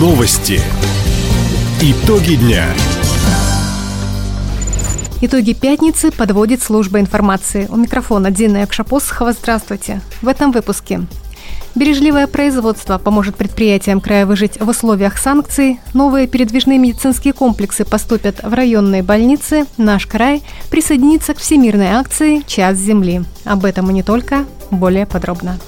Новости. Итоги дня. Итоги пятницы подводит служба информации. У микрофона Дина Якшапосхова. Здравствуйте. В этом выпуске. Бережливое производство поможет предприятиям края выжить в условиях санкций. Новые передвижные медицинские комплексы поступят в районные больницы. Наш край присоединится к всемирной акции «Час земли». Об этом и не только. Более подробно.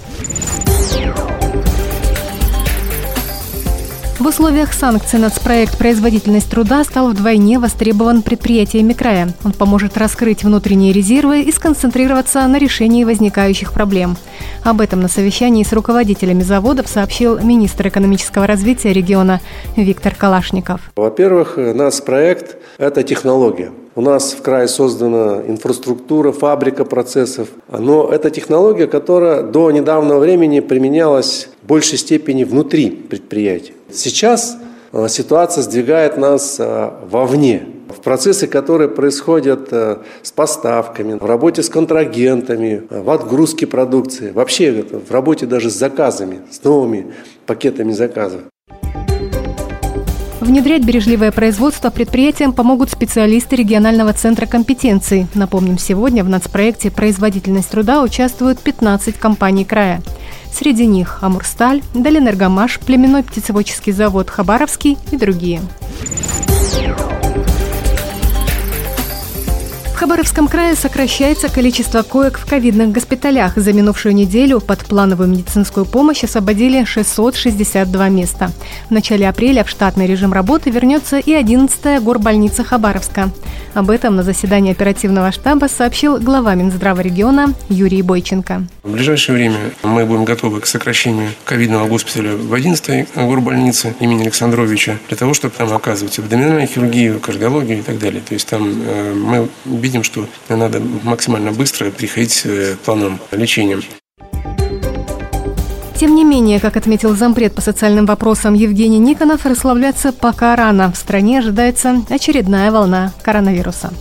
В условиях санкций нацпроект «Производительность труда» стал вдвойне востребован предприятиями края. Он поможет раскрыть внутренние резервы и сконцентрироваться на решении возникающих проблем. Об этом на совещании с руководителями заводов сообщил министр экономического развития региона Виктор Калашников. Во-первых, нацпроект – это технология. У нас в крае создана инфраструктура, фабрика процессов. Но это технология, которая до недавнего времени применялась в большей степени внутри предприятий. Сейчас э, ситуация сдвигает нас э, вовне, в процессы, которые происходят э, с поставками, в работе с контрагентами, в отгрузке продукции, вообще в работе даже с заказами, с новыми пакетами заказов. Внедрять бережливое производство предприятиям помогут специалисты регионального центра компетенций. Напомним, сегодня в нацпроекте «Производительность труда» участвуют 15 компаний края. Среди них Амурсталь, Даленергомаш, племенной птицеводческий завод Хабаровский и другие. Хабаровском крае сокращается количество коек в ковидных госпиталях. За минувшую неделю под плановую медицинскую помощь освободили 662 места. В начале апреля в штатный режим работы вернется и 11-я горбольница Хабаровска. Об этом на заседании оперативного штаба сообщил глава Минздрава региона Юрий Бойченко. В ближайшее время мы будем готовы к сокращению ковидного госпиталя в 11-й горбольнице имени Александровича для того, чтобы там оказывать абдоминальную хирургию, кардиологию и так далее. То есть там э, мы видим, что надо максимально быстро приходить э, к планам лечения. Тем не менее, как отметил зампред по социальным вопросам Евгений Никонов, расслабляться пока рано. В стране ожидается очередная волна коронавируса.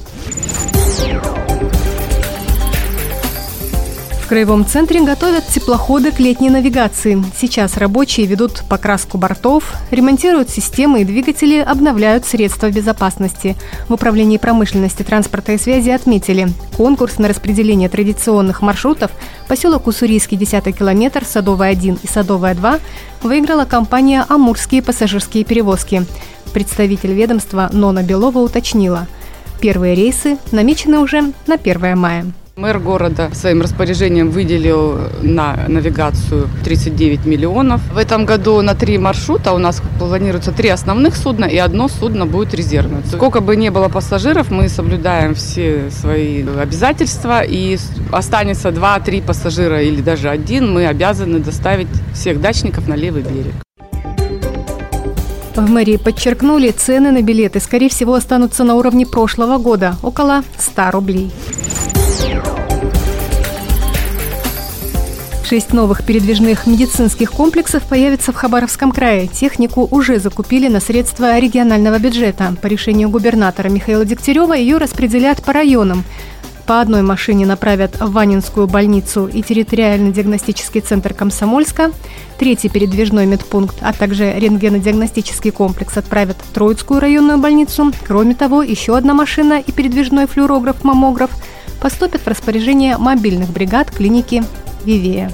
Краевом центре готовят теплоходы к летней навигации. Сейчас рабочие ведут покраску бортов, ремонтируют системы и двигатели, обновляют средства безопасности. В Управлении промышленности, транспорта и связи отметили, конкурс на распределение традиционных маршрутов поселок Уссурийский 10 километр, Садовая 1 и Садовая 2 выиграла компания «Амурские пассажирские перевозки». Представитель ведомства Нона Белова уточнила, первые рейсы намечены уже на 1 мая. Мэр города своим распоряжением выделил на навигацию 39 миллионов. В этом году на три маршрута у нас планируется три основных судна и одно судно будет резервное. Сколько бы ни было пассажиров, мы соблюдаем все свои обязательства и останется два-три пассажира или даже один, мы обязаны доставить всех дачников на левый берег. В мэрии подчеркнули, цены на билеты, скорее всего, останутся на уровне прошлого года – около 100 рублей. Шесть новых передвижных медицинских комплексов появится в Хабаровском крае. Технику уже закупили на средства регионального бюджета. По решению губернатора Михаила Дегтярева ее распределят по районам. По одной машине направят в Ванинскую больницу и территориально-диагностический центр Комсомольска. Третий передвижной медпункт, а также рентгенодиагностический комплекс отправят в Троицкую районную больницу. Кроме того, еще одна машина и передвижной флюорограф-маммограф поступят в распоряжение мобильных бригад клиники Вивея.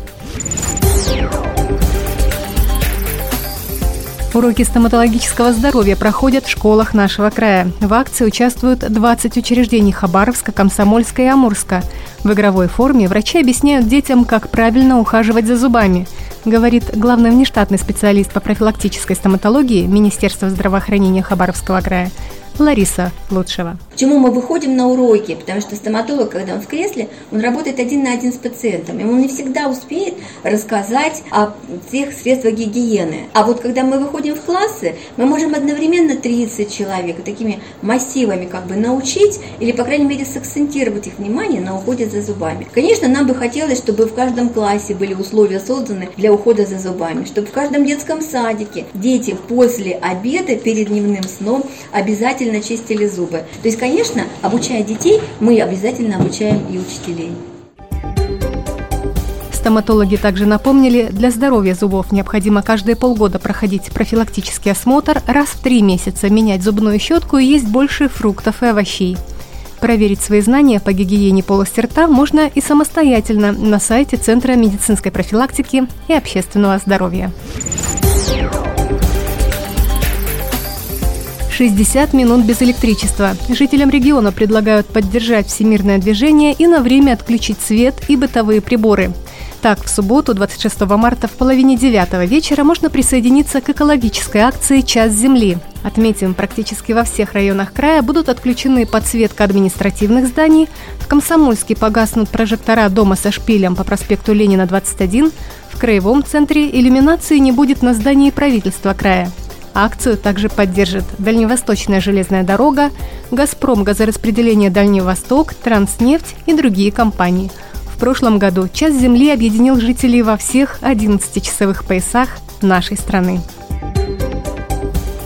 Уроки стоматологического здоровья проходят в школах нашего края. В акции участвуют 20 учреждений Хабаровска, Комсомольска и Амурска. В игровой форме врачи объясняют детям, как правильно ухаживать за зубами, говорит главный внештатный специалист по профилактической стоматологии Министерства здравоохранения Хабаровского края Лариса Лучшева. Почему мы выходим на уроки? Потому что стоматолог, когда он в кресле, он работает один на один с пациентом. И он не всегда успеет рассказать о тех средствах гигиены. А вот когда мы выходим в классы, мы можем одновременно 30 человек такими массивами как бы научить или, по крайней мере, сакцентировать их внимание на уходе за зубами. Конечно, нам бы хотелось, чтобы в каждом классе были условия созданы для ухода за зубами, чтобы в каждом детском садике дети после обеда перед дневным сном обязательно чистили зубы. То есть, конечно, обучая детей, мы обязательно обучаем и учителей. Стоматологи также напомнили, для здоровья зубов необходимо каждые полгода проходить профилактический осмотр, раз в три месяца менять зубную щетку и есть больше фруктов и овощей. Проверить свои знания по гигиене полости рта можно и самостоятельно на сайте Центра медицинской профилактики и общественного здоровья. 60 минут без электричества. Жителям региона предлагают поддержать всемирное движение и на время отключить свет и бытовые приборы. Так, в субботу, 26 марта в половине девятого вечера можно присоединиться к экологической акции «Час земли». Отметим, практически во всех районах края будут отключены подсветка административных зданий, в Комсомольске погаснут прожектора дома со шпилем по проспекту Ленина, 21, в Краевом центре иллюминации не будет на здании правительства края. Акцию также поддержит Дальневосточная железная дорога, «Газпром» газораспределение «Дальний Восток», «Транснефть» и другие компании. В прошлом году «Час Земли» объединил жителей во всех 11-часовых поясах нашей страны.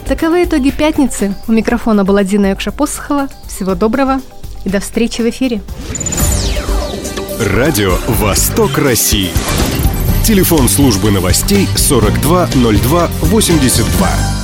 Таковы итоги пятницы. У микрофона была Дина Якша-Посохова. Всего доброго и до встречи в эфире. Радио «Восток России». Телефон службы новостей 420282.